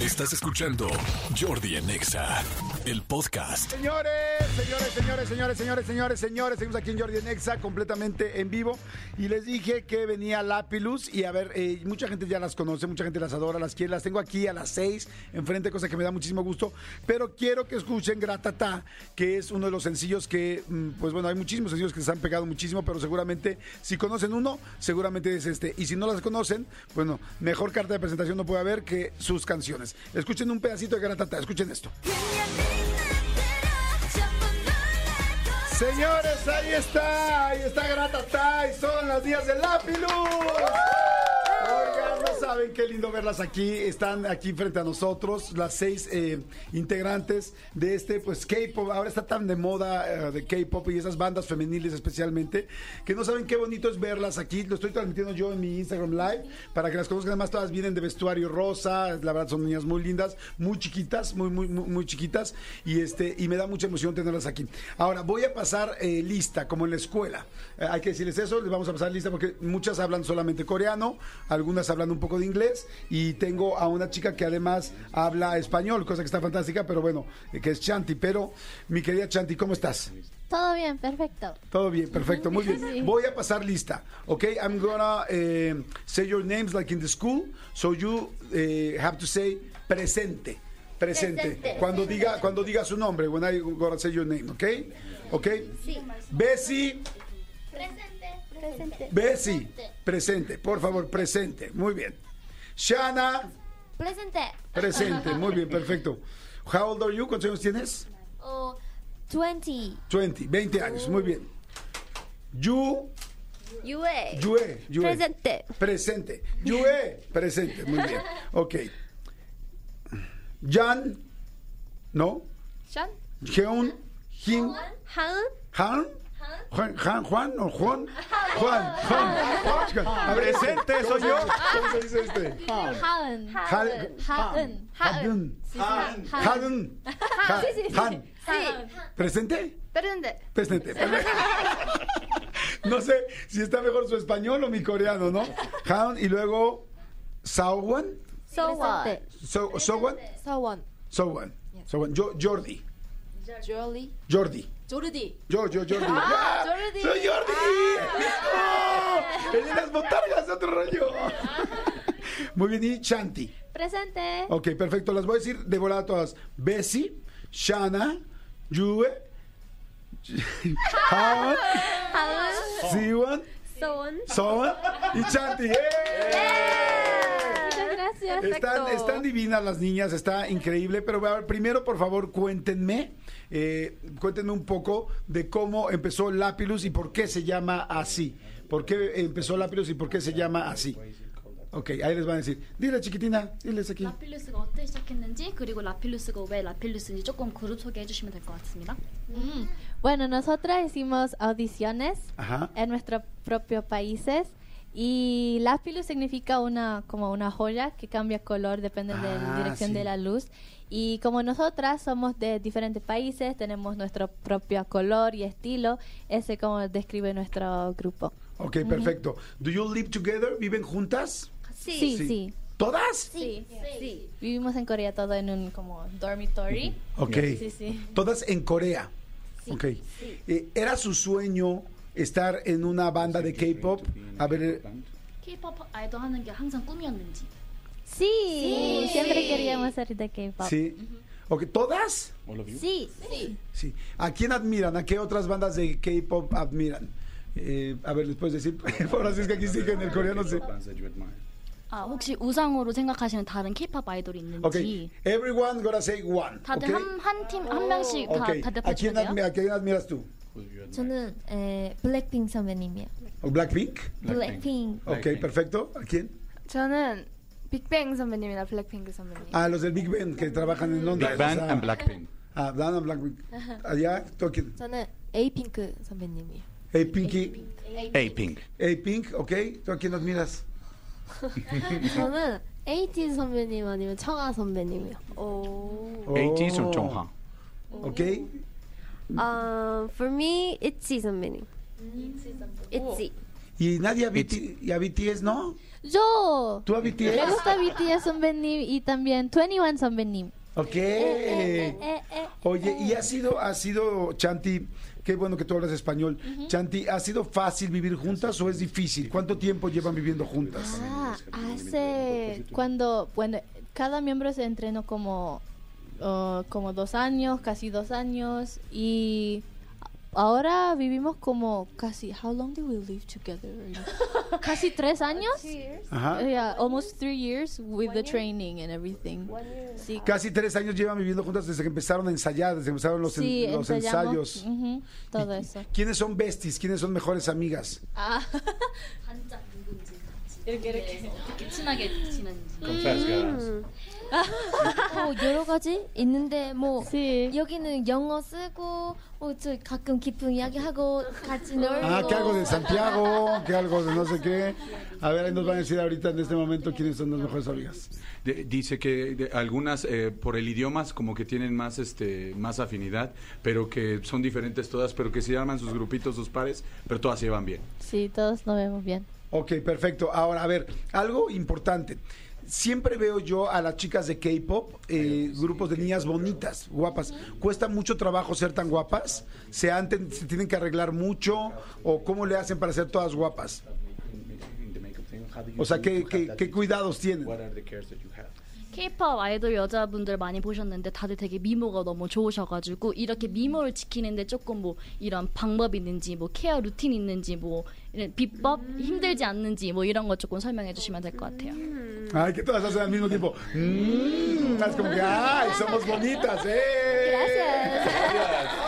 Estás escuchando Jordi en Exa, el podcast. Señores, señores, señores, señores, señores, señores, señores, seguimos aquí en Jordi en Exa, completamente en vivo. Y les dije que venía Lapilus y a ver, eh, mucha gente ya las conoce, mucha gente las adora, las quiere, las tengo aquí a las seis enfrente, cosa que me da muchísimo gusto. Pero quiero que escuchen Gratata, que es uno de los sencillos que, mm, pues bueno, hay muchísimos sencillos que se han pegado muchísimo, pero seguramente si conocen uno, seguramente es este. Y si no las conocen, bueno, mejor carta de presentación no puede haber que sus canciones. Escuchen un pedacito de Gratata, escuchen esto. Señores, ahí está, ahí está Gratata y son las días del Lápilus. Saben qué lindo verlas aquí. Están aquí frente a nosotros, las seis eh, integrantes de este, pues K-pop. Ahora está tan de moda eh, de K-pop y esas bandas femeniles especialmente, que no saben qué bonito es verlas aquí. Lo estoy transmitiendo yo en mi Instagram Live para que las conozcan. Además, todas vienen de vestuario rosa. La verdad, son niñas muy lindas, muy chiquitas, muy, muy, muy, chiquitas. Y este, y me da mucha emoción tenerlas aquí. Ahora, voy a pasar eh, lista, como en la escuela. Hay que decirles eso, les vamos a pasar lista porque muchas hablan solamente coreano, algunas hablan un poco de inglés y tengo a una chica que además habla español, cosa que está fantástica, pero bueno, eh, que es Chanti. Pero, mi querida Chanti, ¿cómo estás? Todo bien, perfecto. Todo bien, perfecto, muy bien. Sí. Voy a pasar lista, ¿ok? I'm gonna eh, say your names like in the school, so you eh, have to say presente. Presente. Presente. Cuando diga, cuando diga su nombre, when I gonna say your name, ¿ok? ¿Ok? Sí. Bessie, Presente. Presente. Bessie, presente, por favor, presente. Muy bien. Shana, Presente. presente, muy bien, perfecto. How old are you? ¿Cuántos años tienes? Oh, 20. 20, 20 años, muy bien. Yu, Yue. Yue, Yue. Presente. Presente. Yue, presente. Muy bien. Ok. Jan, ¿no? Sean. Jeon, Jin, Han. Han. Juan, Juan, Juan o Juan, Juan, Juan, A ver, presente soy yo. ¿Cómo se dice este? Haen. Hadun. Han. Hadun. Ha- Han. Sí. ¿Presente? Presente. Presente. No sé si está mejor su español o mi coreano, ¿no? Han y luego Sawan. So what? So, Sowan. 서원, Sowan. Sowan. Yo, Jordi. Jordi. Jordi. Jordi. Jordi. Jordi. Ah, Jordi. ¡Soy Jordi! Ah, ¡Oh! ¡El de las botargas! ¡Otro rollo! Muy bien, y Shanti. Presente. Ok, perfecto. Las voy a decir de volada todas. Bessie, Shana, Yue, Hawan, Siwan, Sowan y Shanti. ¡Eh! ¡Eh! Muchas gracias. Están, están divinas las niñas, está increíble, pero a ver, primero por favor cuéntenme, eh, cuéntenme un poco de cómo empezó Lapilus y por qué se llama así. ¿Por qué empezó Lapilus y por qué se llama así? Ok, ahí les van a decir. Dile chiquitina, diles aquí. 라필루스가 어떻게 시작했는지 그리고 라필루스가 왜 라필루스인지 조금 그룹 소개해 주시면 될 것 같습니다. Bueno, nosotras hicimos audiciones Ajá. en nuestros propios países y Lapilus significa una como una joya que cambia color depende de Ah, la dirección sí. de la luz y como nosotras somos de diferentes países tenemos nuestro propio color y estilo ese como describe nuestro grupo Ok, perfecto. Do you live together? ¿Viven juntas? sí sí ¿Todas? sí, sí. vivimos en Corea todo en un como dormitory Ok. sí sí Todas en Corea. ok. Eh, ¿Era su sueño estar en una banda de K-pop? A ver, K-pop 아이돌 하는 게 항상 꿈이었는지. sí, siempre queríamos ser de K-pop sí. Ok, ¿todas? sí sí Sí. ¿A quién admiran? ¿A qué otras bandas de K-pop admiran? Eh, a ver, les puedes decir. Ahora sí es que aquí sí que en el coreano sí. 아 혹시 우상으로 생각하시는 다른 K-pop 아이돌이 있는지. Ok. Everyone gonna say one. 다들 ok? 한한 팀 한 명씩 다, Ok. 다 ¿A 대표해 quién, 주세요. admi- ¿A quién admiras tú? 저는 에, 블랙핑 선배님이요. ¿O Blackpink? 블랙핑. Ok, perfecto. ¿A quién? 저는 빅뱅 선배님이나 블랙핑크 선배님. A los del Big Ben que trabajan en Londres. Big Bang o sea, and Blackpink. Ah, Dan and Blackpink. Allá, ¿tú a quién? 저는 에이핑크 선배님이요. Hey, Pinky. A-Pink. Hey, Pink, ok. ¿Tú a quién admiras? 저는 에이티 선배님 아니면 청아 선배님이요. Oh. AT 손정화. Ok. Uh, for me, it's season mini. Itzy. Oh. ¿Y nadie a, y a BTS no? Yo. ¿Tú a BTS? Me gusta BTS Sunbenim y también 21 Sunbenim. Ok. Eh eh, eh, eh, eh, Oye, y ha sido, ha sido, Chanti, qué bueno que tú hablas español. Chanti, ¿ha sido fácil vivir juntas o es difícil? ¿Cuánto tiempo llevan viviendo juntas? Ah, hace cuando, bueno, cada miembro se entrenó como uh, como dos años, casi dos años y ahora vivimos como casi how long did we live together casi tres años Yeah, almost three years with the training and everything. Sí. casi tres años llevan viviendo juntas desde que empezaron a ensayar desde que empezaron los, sí, en, los ensayos. uh -huh, todo eso. quiénes son besties quiénes son mejores amigas ah. Confess. 뭐 여러 가지 있는데 뭐 Sí. 여기는 영어 쓰고 뭐 저 가끔 깊은 이야기 하고 같이 놀고 Ah, que algo de Santiago, que algo de no sé qué. A ver, ahí nos van a decir ahorita en este momento quiénes son las mejores amigas. De- dice que de- algunas eh, por el idioma como que tienen más este más afinidad, pero que son diferentes todas, pero que se llaman sus grupitos, sus pares, pero todas se llevan bien. Sí, todos nos vemos bien. Ok, perfecto. Ahora, a ver, algo importante. Siempre veo yo a las chicas de K-pop, eh, grupos de niñas bonitas, guapas. ¿Cuesta mucho trabajo ser tan guapas? ¿Se, han ten- se tienen que arreglar mucho? ¿O cómo le hacen para ser todas guapas? O sea, ¿qué, qué, qué cuidados tienen? K-pop 아이돌 여자분들 많이 보셨는데 다들 되게 미모가 너무 좋으셔가지고 이렇게 미모를 지키는데 조금 뭐 이런 방법 있는지 뭐 케어 루틴 있는지 뭐 이런 비법 힘들지 않는지 뭐 이런 거 조금 설명해 주시면 될 것 같아요. Ay, que todas hacen al mismo tiempo. Mm, es como que, ay, somos bonitas, ¿eh?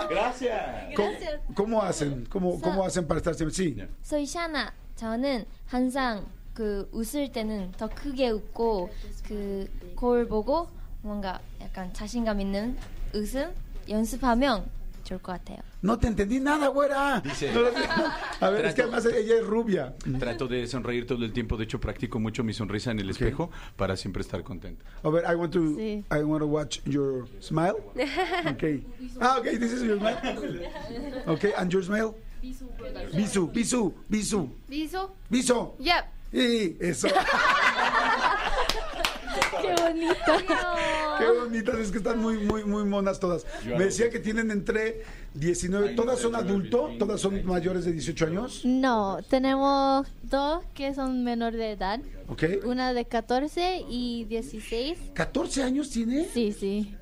Gracias. ¿Cómo, cómo hacen? ¿Cómo, ¿Cómo hacen para estar siempre? Sí. 소희 샤나 저는 항상 그 웃을 때는 더 크게 웃고 그 거울 보고 뭔가 약간 자신감 있는 웃음 연습하면 좋을 것 같아요. No te entendí nada, güera. Dice- No lo- a ver, es que además ella es rubia. Trato de sonreír todo el tiempo, de hecho practico mucho mi sonrisa en el espejo para siempre estar contento. A ver, I want to, Sí. I want to watch your smile. Okay. Ah, okay, this is your smile. Okay, and your smile? Bisu, bisu, bisu, 미소? biso. Yep. Y eso. Qué bonito. Qué bonitas, es que están muy, muy, muy monas todas. Me decía que tienen entre 19, ¿todas son adultos? ¿Todas son mayores de 18 años? No, tenemos dos que son menor de edad. Ok. Una de 14 y 16. ¿14 años tiene? Sí, sí.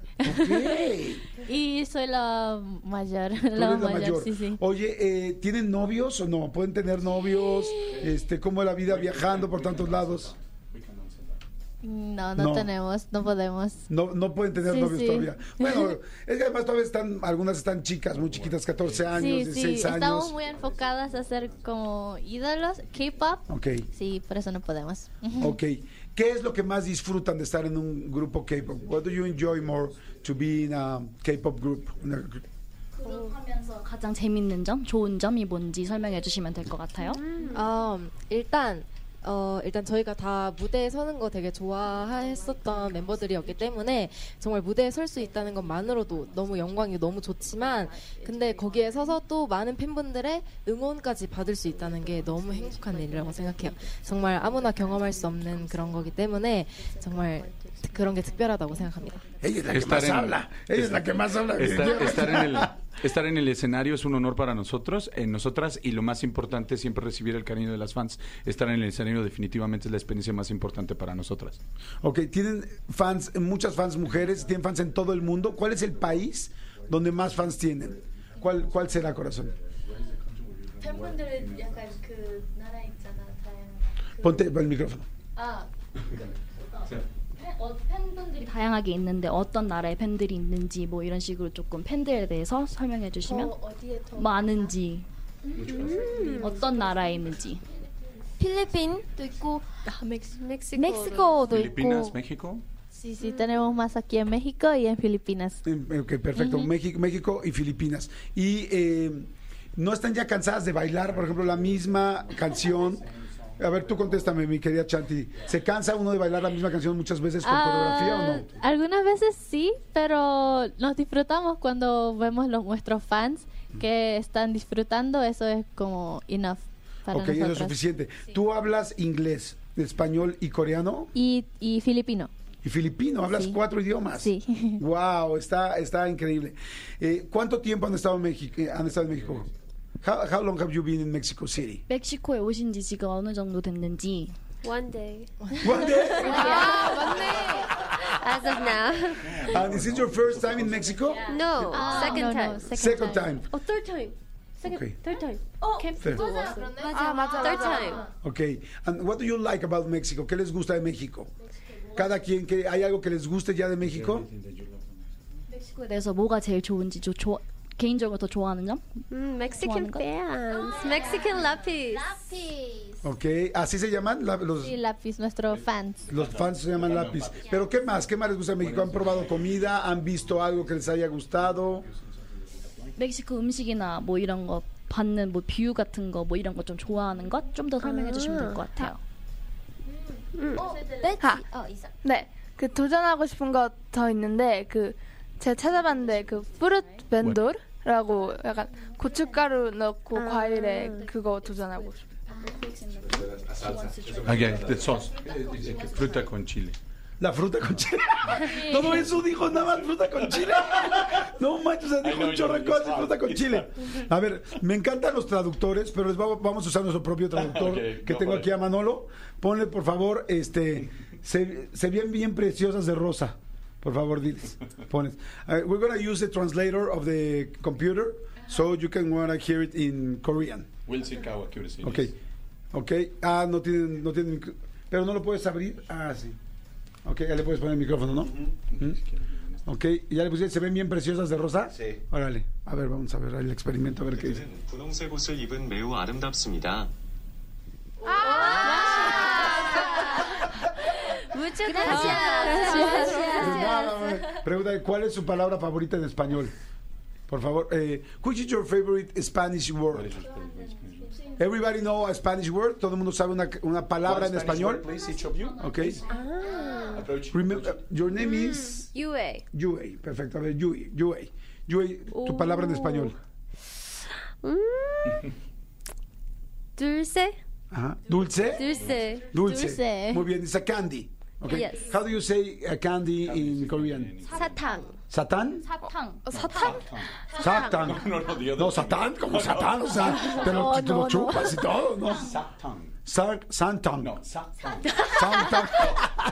Y soy la mayor. La, la mayor, mayor. sí, sí. Oye, eh, ¿tienen novios o no? ¿Pueden tener novios? Este, ¿Cómo es la vida viajando por tantos lados? No, no, No. tenemos, no podemos. No, no pueden tener Sí, novios sí. todavía. Bueno, es que además todavía están, algunas están chicas, muy chiquitas, 14 años, Sí, 16 sí, años. estamos muy enfocadas a ser como ídolos, K-pop. Ok, Sí, por eso no podemos. ok. ¿Qué es lo que más disfrutan de estar en un grupo K-pop? What do you enjoy more to be in a K-pop group? 그룹하면서 가장 재밌는 점, 좋은 점이 뭔지 설명해 주시면 될 것 같아요. 아, 일단 어, 일단 저희가 다 무대에 서는 거 되게 좋아했었던 멤버들이었기 때문에 정말 무대에 설 수 있다는 것만으로도 너무 영광이 너무 좋지만 근데 거기에 서서 또 많은 팬분들의 응원까지 받을 수 있다는 게 너무 행복한 일이라고 생각해요. 정말 아무나 경험할 수 없는 그런 거기 때문에 정말 그런 게 특별하다고 생각합니다. Ella es la que más habla. Ella es la que más habla. Estar, estar en el, Estar en el escenario es un honor para nosotros, en nosotras, y lo más importante es siempre recibir el cariño de las fans. Estar en el escenario definitivamente es la experiencia más importante para nosotras. Ok, tienen fans, muchas fans mujeres, tienen fans en todo el mundo. ¿Cuál es el país donde más fans tienen? ¿Cuál, cuál será, corazón? Ponte el micrófono. Ah, 다양하게 있는데 어떤 나라의 팬들이 있는지 뭐 이런 식으로 조금 팬들에 대해서 설명해 주시면 어디에 더 많은지 어떤 나라에 있는지 필리핀도 있고 아, 멕시코. 멕시코도 Filipinas, 있고 México. Sí, sí, tenemos más aquí en México y en Filipinas. Eh, Ok, perfecto. México, México y Filipinas. Y eh, no están ya cansadas de bailar, por ejemplo, la misma canción. a ver, tú contéstame, mi querida Chanti. ¿Se cansa uno de bailar la misma canción muchas veces por coreografía o no? Ah, Algunas veces sí, pero nos disfrutamos cuando vemos los nuestros fans que están disfrutando, eso es como enough. para ok, eso es suficiente. ¿Tú hablas inglés, español y coreano? Y, y filipino. Y filipino, hablas Sí. cuatro idiomas. Sí. Wow, está, está increíble. Eh, ¿Cuánto tiempo han estado en México? eh, Han estado en México? How, how long have you been in Mexico City? 멕시코에 오신 지 지금 어느 정도 됐는지 One day. One day. As of now. And is it your first time in Mexico? No. second no, no, time. second, Second time. Oh, third time. Second, Okay. third time. 아 맞아 Third 맞아. time. Okay. And what do you like about Mexico? ¿Qué les gusta de México? Cada quien, que ¿hay algo que les guste ya de México? 멕시코에 대해서 뭐가 제일 좋은지 저, 조, 개인적으로 더 좋아하는 점? Mm, Mexican fans. Mexican lapis. Ok. ¿Así se llaman? La- los, Y lápiz, nuestros fans. los fans se llaman lápiz. Pero ¿qué más? ¿Qué más les gusta de México? ¿Han probado comida? ¿Han visto algo que les haya gustado? 멕시코 음식이나 뭐 이런 거 받는 뭐 뷰 같은 거 뭐 이런 거 좀 좋아하는 것 좀 더 설명해 주시면 될 것 같아요. 하. 어, 있어. 네, 그 도전하고 싶은 거 더 있는데 그 제가 찾아봤는데 그 프루트 벤돌 라고 약간 고춧가루 넣고 과일에 그거 도전하고 싶어요. Okay, the sauce. Eh, eh, eh, Fruta con chile. La fruta con chile. Todo eso dijo nada más fruta con chile. No manches, o sea, dijo un chorro de cosas, fruta con chile. A ver, me encantan los traductores, pero les va- vamos a usar nuestro propio traductor Ok, que go tengo for aquí it. a Manolo. Ponle, por favor, este, se, se ven bien preciosas de rosa. Por favor, diles. Pones. Uh, we're going to use the translator of the computer so you can want to hear it in Korean. Will see how accuracy Ok, ok. Ah, no tienen, no tienen, micro- pero no lo puedes abrir. Ah, sí. Ok, ya le puedes poner el micrófono, ¿no? ¿Mm? Ok, ¿y ya le pusiste, ¿se ven bien preciosas de rosa? Sí. Órale, a ver, vamos a ver el experimento, a ver qué dice. 분홍색 옷을 입은 매우 아름답습니다. Muchas Pregunta, ¿cuál es su palabra favorita en español? Por favor, eh, which is your favorite Spanish word? Everybody know a Spanish word? ¿Todo el mundo sabe una, una palabra en español? Please, each of you. Ok. Approach. Remember, your name is... UA. Yue, perfecto. A ver, Yue, Yue. Yue, tu palabra en español. Mm. Dulce. Ajá. Dulce. Dulce. Dulce. Dulce. Muy bien, a candy. Okay. Yes. How do you say uh, candy in Korean? 사탕. ¿Satán? Satán. ¿Satán? Satán. No, no, no, Dios no Satán, como Satán, o sea, lo, chupas y todo. Satán. Santang. No, Satán. Santang.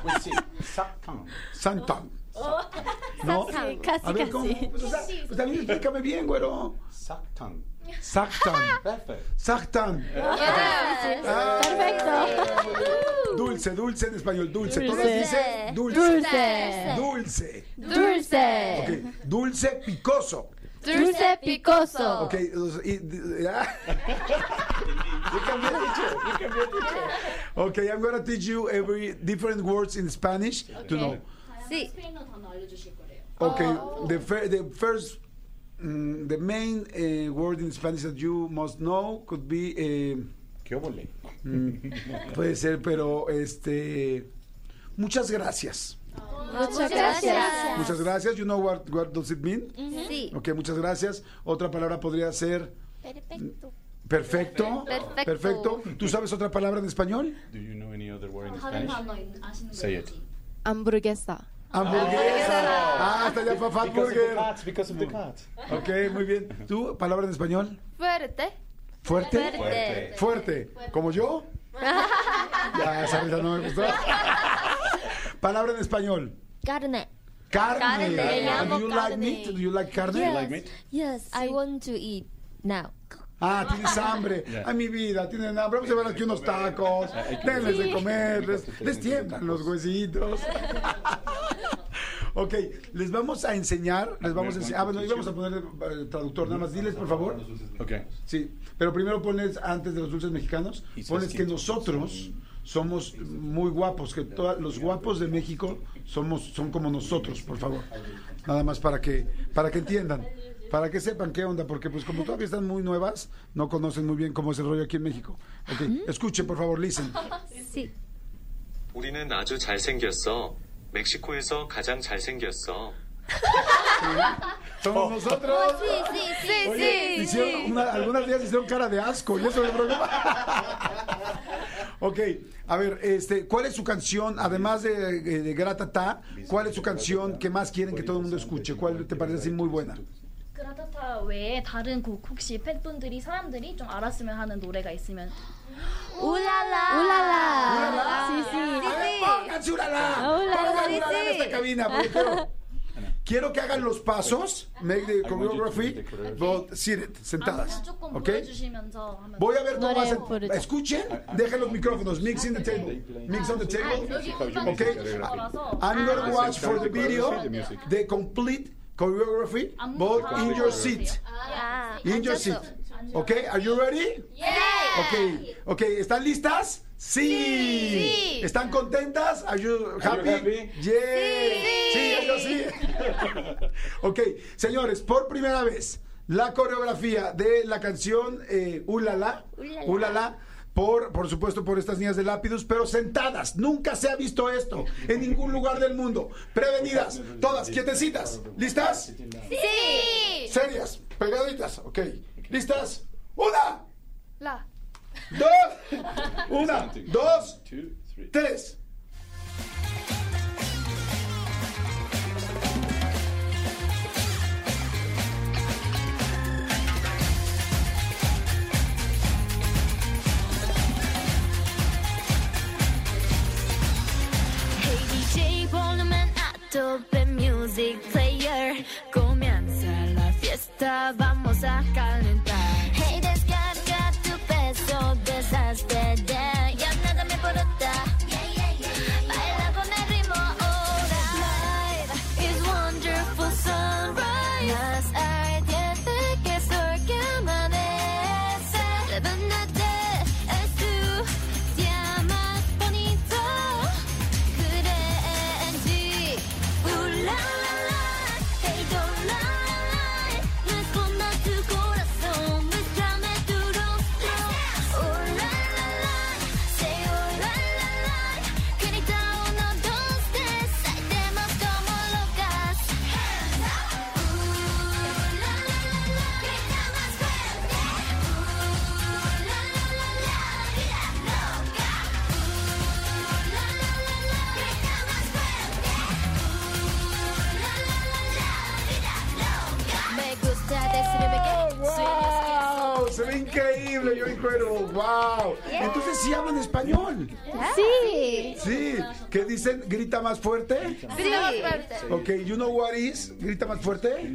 Pues sí, Satán. ¿No? Casi, casi, A ver, ¿cómo? Pues, o sea, pues también explícame bien, güero. Satang. Sactan. Perfect. Sactan. Perfecto. Dulce, dulce en español, dulce. Dulce. Todas dicen dulce. Dulce. Dulce. Dulce. Ok, dulce picoso. Dulce picoso. Ok, y- ah. You can be a teacher. You can be a teacher. okay, I'm gonna teach you every different words in Spanish to know. Sí. Okay, oh. the, fir the first, mm, the main uh, word in Spanish that you must know could be. Uh, ¿Qué obole? Mm, puede ser, pero este. Muchas gracias. Muchas gracias. Muchas gracias. You know what, what does it mean? Mm -hmm. Sí. Ok, muchas gracias. Otra palabra podría ser. Perfecto. Perfecto. Perfecto. Perfecto. ¿Tú sabes otra palabra en español? Do you know any other word in Spanish? Say it. Hamburguesa. Hamburguesa. Ah, hasta ya fue Fat Burger. cats, because of the cats. Ok, muy bien. ¿Tú, palabra en español? Fuerte. ¿Fuerte? Fuerte. Fuerte. ¿Como yo? Ya, esa risa no me gustó. Palabra en español. Carne. Carne. Carne, le Do you like carne. meat? Do you like carne? Yes. like meat? Yes, I want to eat now. Ah, tienes hambre. Yeah. Ay, mi vida, tienen hambre. Vamos a llevar aquí unos tacos. Denles de comer. Les, les tiemblan los huesitos. ok, les vamos a enseñar. Les vamos a enseñar. Ah, bueno, íbamos a poner el traductor. Nada más, diles, por favor. Okay. Sí, pero primero ponles antes de los dulces mexicanos, Y se ponles que siente. nosotros somos muy guapos, que toda- los guapos de México somos son como nosotros, por favor. Nada más para que para que entiendan, para que sepan qué onda, porque pues como todavía están muy nuevas, no conocen muy bien cómo es el rollo aquí en México. Ok, escuchen, por favor, listen. Sí. 우리는 아주 잘생겼어. 멕시코에서 가장 잘생겼어. Somos nosotros. sí, sí, Oye, sí, hicieron sí. una- algunas días hicieron cara de asco y eso me preocupa. ok, a ver, este, ¿cuál es su canción, además de, de Gratata, cuál es su canción que más quieren que todo el mundo escuche? ¿Cuál te parece así muy buena? 그라타타 외에 다른 곡 혹시 팬분들이 사람들이 좀 알았으면 하는 노래가 있으면 Ulala. Ulala. Sí, sí. A ver, pónganse ulala. Ulala, Pongan quiero, que hagan los pasos, make the choreography, but seated, sentadas. ¿Ok? Voy a ver cómo hacen. Escuchen, dejen los micrófonos. Mix in the table. Mix on the table. ¿Ok? I'm going to watch for the video the complete choreography, both ah, in your seat. In your seat. ¿Ok? Are you ready? Yeah. Ok. Ok, ¿están listas? Sí. ¿Están contentas? Are you happy? happy? Yeah. Sí, ellos sí. ok, señores, por primera vez, la coreografía de la canción eh, Ulala, Ulala. Ulala, por, por supuesto, por estas niñas de Lápidus, pero sentadas. Nunca se ha visto esto en ningún lugar del mundo. Prevenidas, todas, quietecitas. ¿Listas? Sí. Serias, pegaditas, ok. ¿Listas? Una, 라. Dos, una, dos, tres. The music player. Comienza la fiesta, vamos a calentar. increíble, yo encuentro. ¡Wow! Entonces sí hablan español. Sí. Sí. ¿Qué dicen? ¿Grita más fuerte? Ok, you know what is? ¿Grita más fuerte?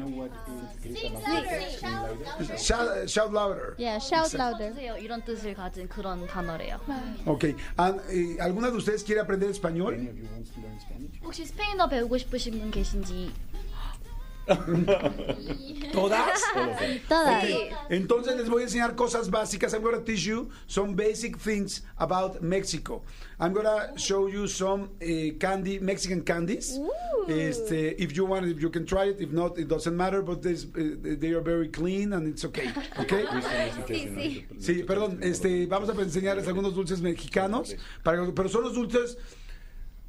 Shout, shout louder. Yeah, shout louder. 하세요 이런 뜻을 가진 그런 단어래요. Ok. Ah, eh, ¿Alguna de ustedes quiere aprender español? 혹시 스페인어 배우고 싶으신 분 계신지 ¿Todas? Todas. Entonces les voy a enseñar cosas básicas. I'm going to teach you some basic things about Mexico. I'm going to show you some uh, candy, Mexican candies. Este, if you want, if you can try it. If not, it doesn't matter. But this, uh, they are very clean and it's okay. Okay? Sí, perdón. Este, vamos a enseñarles algunos dulces mexicanos. Para, pero son los dulces.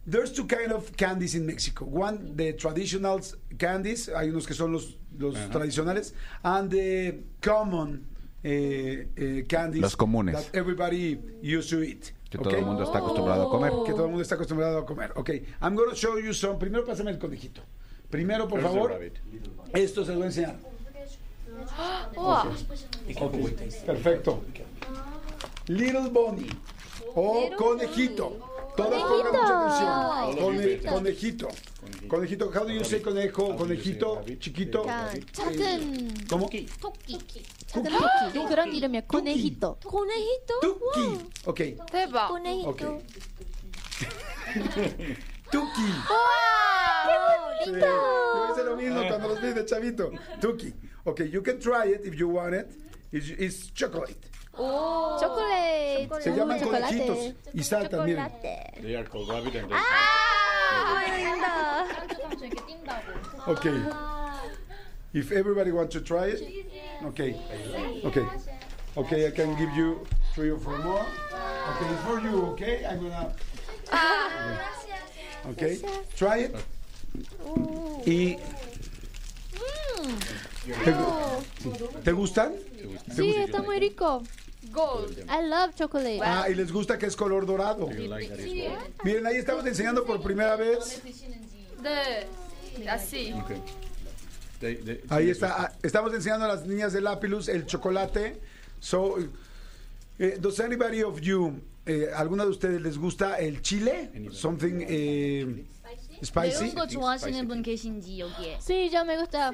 There's two kind of candies in Mexico. One, the traditional candies. Hay unos que son los, los tradicionales. And the common eh, eh, candies. Los comunes. That everybody used to eat. Que todo okay? el mundo está acostumbrado a comer. Que todo el mundo está acostumbrado a comer. Ok. I'm going to show you some. Primero pásame el conejito. Primero, por favor. Esto se lo voy a enseñar. 우와. Ok, Perfecto. Little Bonnie. O conejito. Todas pongan mucha atención. Cone- conejito. Conejito. How do you say conejo? Conejito. Chiquito. 그러니까 작은 ¿Cómo? 토끼. 작은 토끼. 그런 이름이야. 코네히토. 코네히토? Tuki. Ok. 대박. 코네히토. Ok. Tuki. ¡Qué Sí, bonito! Yo hice lo mismo cuando los vi de chavito. Tuki. Ok, you can try it if you want it. It's, it's chocolate. 초콜릿. Se llaman 초콜릿. conejitos. Y saltan, miren. They are called rabbit and 아, Ok. If everybody wants to try it. Okay. Okay. Okay, I can give you three or four more. Okay, it's for you, okay? I'm gonna. Okay, try it. Y ¿Te, gu- ¿Te gustan? ¿Te Sí, gustan? está muy rico. Gold. I love chocolate. Ah, y les gusta que es color dorado. Miren, ahí estamos enseñando por primera vez. 네. así. Okay. They- they- Ahí está. ah, Estamos enseñando a las niñas de Lapilus el chocolate. So, eh, does anybody of you, eh, alguna de ustedes les gusta el chile? Something eh, spicy. 매운 거 좋아하시는 분 계신지 여기에. Sí, ya me gusta.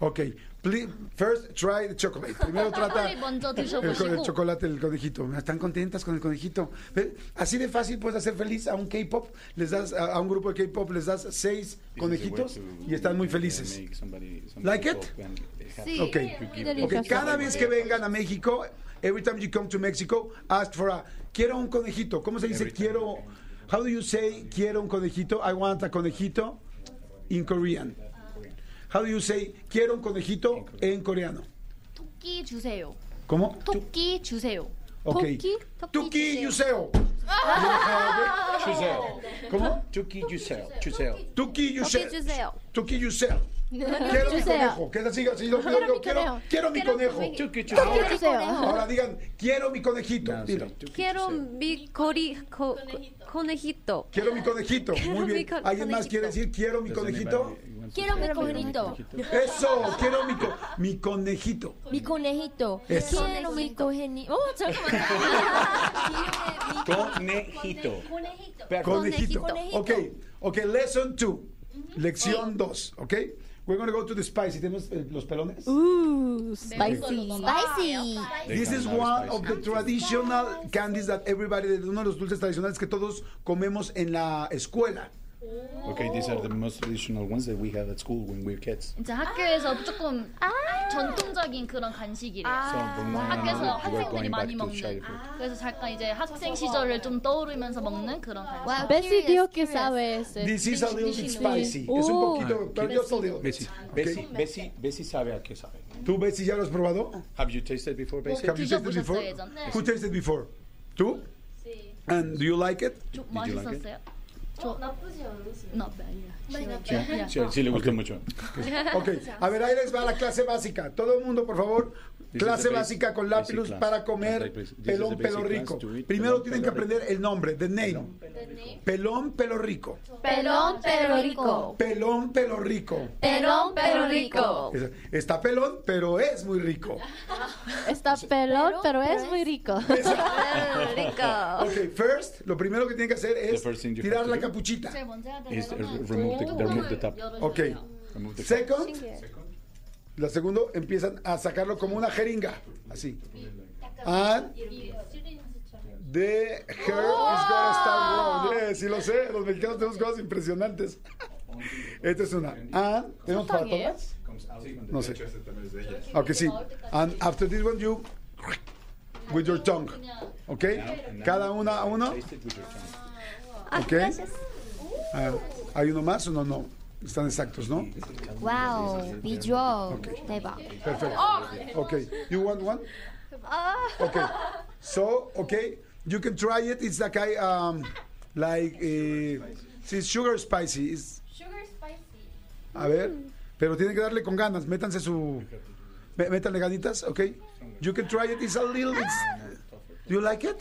Ok. Please, first try the chocolate. Primero trata 초콜릿 먼저 el, co- el 드셔보시고 chocolate, el conejito. ¿Están contentas con el conejito? Ve, Así de fácil puedes hacer feliz a un K-pop. Les das a a un grupo de K-pop les das seis conejitos y están muy felices. Like it? Sí. Ok. Delicioso. Ok, cada vez que vengan a México, every time you come to Mexico, ask for a quiero un conejito. ¿Cómo se dice quiero? How do you say quiero un conejito? I want a conejito in Korean. How do you say quiero un conejito en coreano? 토끼 주세요. ¿Cómo? 토끼 주세요. Ok. 토끼? Tuki Yuseo. 주세요. ¿Cómo? Tuki 주세요. 주세요. Tuki Yuseo. 주세요. Tuki Yuseo. Quiero mi 주세요. Quiero mi conejo. Que así, así lo yo. Quiero, quiero mi conejo. Ahora digan, quiero mi conejito. Quiero mi conejito. Quiero mi conejito. Muy bien. ¿Alguien más quiere decir quiero mi conejito? Quiero mi conejito. Eso, quiero mi, mi conejito. Mi oh, conejito. Quiero mi conejito. Oh, Conejito. Conejito. Conejito. Ok, ok, lesson two. Lección dos. ¿ok? We're going to go to the spicy. ¿Tenemos eh, los pelones? Ooh, spicy. Spicy. This is one of the traditional candies that everybody, uno de los dulces tradicionales que todos comemos en la escuela. Okay, these are the most traditional ones that we have at school when we're kids. 이제 학교에서 조금 전통적인 그런 간식이래요. So when we- 학교에서 we're 학생들이 going back 많이 to 먹는. childhood. 그래서 잠깐 이제 학생 시절을 좀 떠오르면서 먹는 그런 간식. Wow, Bessie curious, dijo que curious. sabe ese. This is a little bit spicy. Es un Oh. poquito, pero just a little bit. Bessie, Bessie, Bessie, Bessie sabe a qué sabe. ¿Tú, Betsy, ya lo has probado? Have you tasted before, Bessie? Have you tasted 드셔보셨어요, before? 예전에? Who tasted before? ¿Tú? And do you like it? 좀 you like it? 맛있었어요? 저 나쁘지 않았어요. No, Sí, sí, sí le gustó mucho. Ok, a ver, ahí les va la clase básica. Todo el mundo, por favor, This is clase básica con class. para comer pelón, pelo rico. Primero tienen que pelo rico. aprender el nombre, the name. Pelón, pelo rico. Pelón, pero rico. Pelón, pelo rico. Pelón, pero rico. Es- Está pelón, pero es muy rico. Está pelón, pero es muy rico. Ok, first, lo primero que tienen que hacer es The first thing you tirar have to la do capuchita. Ok. Second, la segundo, empiezan a sacarlo como una jeringa, así. And the hair is gonna start growing. Yeah, sí lo sé, los mexicanos tenemos cosas impresionantes. Esta es una. And, ¿tenemos para todas? No sé. Ok, sí. And after this one, you with your tongue. Ok? Cada una a uno. Ok. Ah, ¿Hay uno más o no? No. Están exactos, ¿no? Wow, visual. 대박. Perfecto. Okay. You want one? Okay. So, okay, you can try it. It's like I um like uh, it's sugar spicy. It's, Sugar spicy. a ver, pero tienen que darle con ganas. Métanse su mé- métanle ganitas, okay? You can try it. It's a little bit. Do you like it?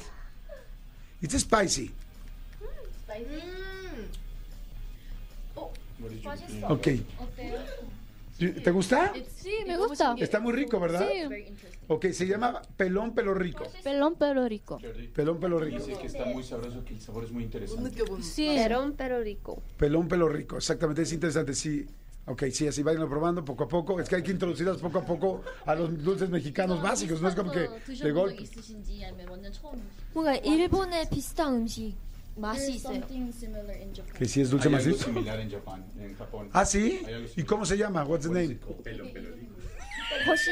It's spicy. Okay. ¿Te gusta? Sí, me gusta. Está muy rico, ¿verdad? Sí. Ok, se llama pelón pelo rico. Pelón, pero rico. Pelón pelo rico. Dice que está muy sabroso, que el sabor es muy interesante. Sí. Perón, pero rico. Pelón pelo rico, exactamente, es interesante, sí. Ok, sí, así vayan probando poco a poco. Es que hay que introducirlas poco a poco a los dulces mexicanos básicos. No es como que de 드셔본 적 golpe. 있으신지 아니면 완전 처음? 뭔가 일본의 비슷한 음식 macizo. Que si es dulce macizo. similar en Japón, en Japón. ¿Ah, sí? ¿Y cómo se llama? What's the name? Pelo, pelo. Hoshi,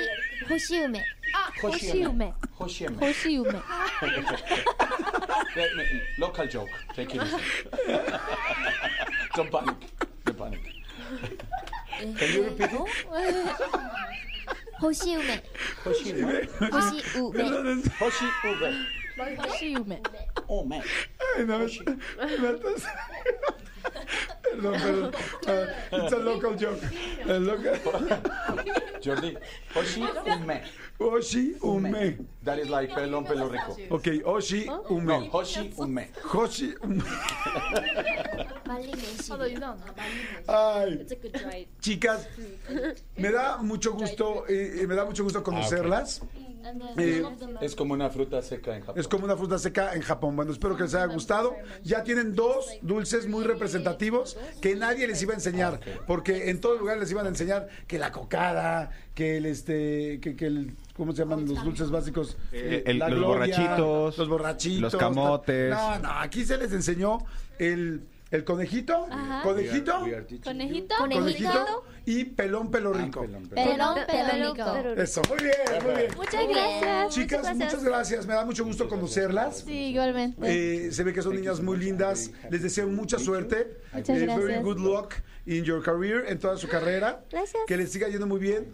hoshiume. Ah, hoshiume. Hoshiume. Hoshiume. Wait, wait, Local joke. Take it easy. Don't panic. Don't panic. Can you repeat it? Hoshiume. Hoshiume. Hoshiume. Hoshiume. Hoshiume. Oh, un mes. Ay, no, oh, me Perdón, perdón. Uh, ah, it's a local joke. A local... Jordi, Oshi ah, Ume. Oshi Ume. That is like pelón, pelo rico. Ok, Oshi Ume. No, Hoshi Ume. Hoshi Ume. Oh, Ay, chicas, me da mucho gusto, eh, eh me da mucho gusto conocerlas. Ah, okay. Eh, Es como una fruta seca en Japón. Es como una fruta seca en Japón. Bueno, espero que les haya gustado. Ya tienen dos dulces muy representativos que nadie les iba a enseñar, porque en todo lugar les iban a enseñar que la cocada, que el este, que, que el ¿Cómo se llaman los dulces básicos? Eh, el- los borrachitos, Los borrachitos. los camotes. No, no, aquí se les enseñó el, el conejito, Ajá. conejito, Conejito. conejito y pelón pelo rico. Pelón, pelón, rico. Eso, muy bien, muy bien. Muchas gracias. Chicas, muchas gracias. Me da mucho gusto conocerlas. Sí, igualmente. Eh, se ve que son niñas muy lindas. Les deseo mucha suerte. Muchas Eh, Very good luck in your career, en toda su carrera. Gracias. Que les siga yendo muy bien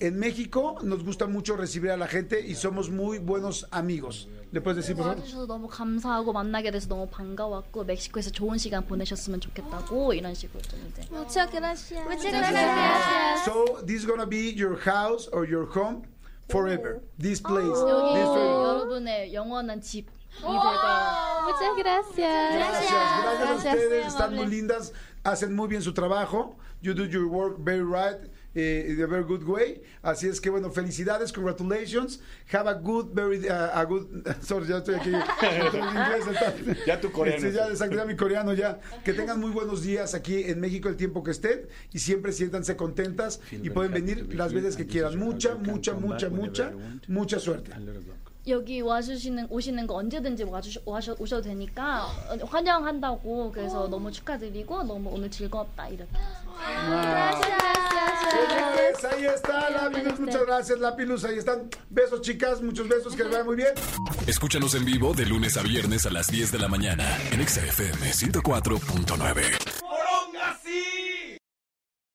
En México nos gusta mucho recibir a la gente y somos muy buenos amigos. ¿Le puedes decir, por favor? 와주셔서 너무 감사하고 만나게 돼서 너무 반가웠고 멕시코에서 좋은 시간 보내셨으면 좋겠다고 이런 식으로 좀 이제 Muchas gracias. Muchas gracias. So, this is gonna be your house or your home forever. This place. 여기 This place. 여러분의 영원한 집이 될 거예요. Muchas gracias. Gracias, gracias a ustedes, están amable. muy lindas, hacen muy bien su trabajo. You do your work very right, eh, a very good way. Así es que bueno, felicidades, congratulations. Have a good, very, uh, a good, sorry, ya estoy aquí. inglés, Ya tu coreano. Sí, ya, exacto, ya mi coreano ya. Que tengan muy buenos días aquí en México el tiempo que estén y siempre siéntanse contentas y pueden venir las veces que quieran. Mucha, mucha, mucha, mucha, mucha suerte. 여기 와주시는 오시는 거 언제든지 와주셔 와셔, 오셔도 되니까 어, 환영한다고 그래서 너무 축하드리고 너무 오늘 즐거웠다 이렇게. Pues ahí está, Lapilus, muchas gracias, Lapilus, ahí están. Besos, chicas, muchos besos, que les vaya muy bien. Escúchanos en vivo de lunes a viernes a las 10 de la mañana en Exa FM 104.9.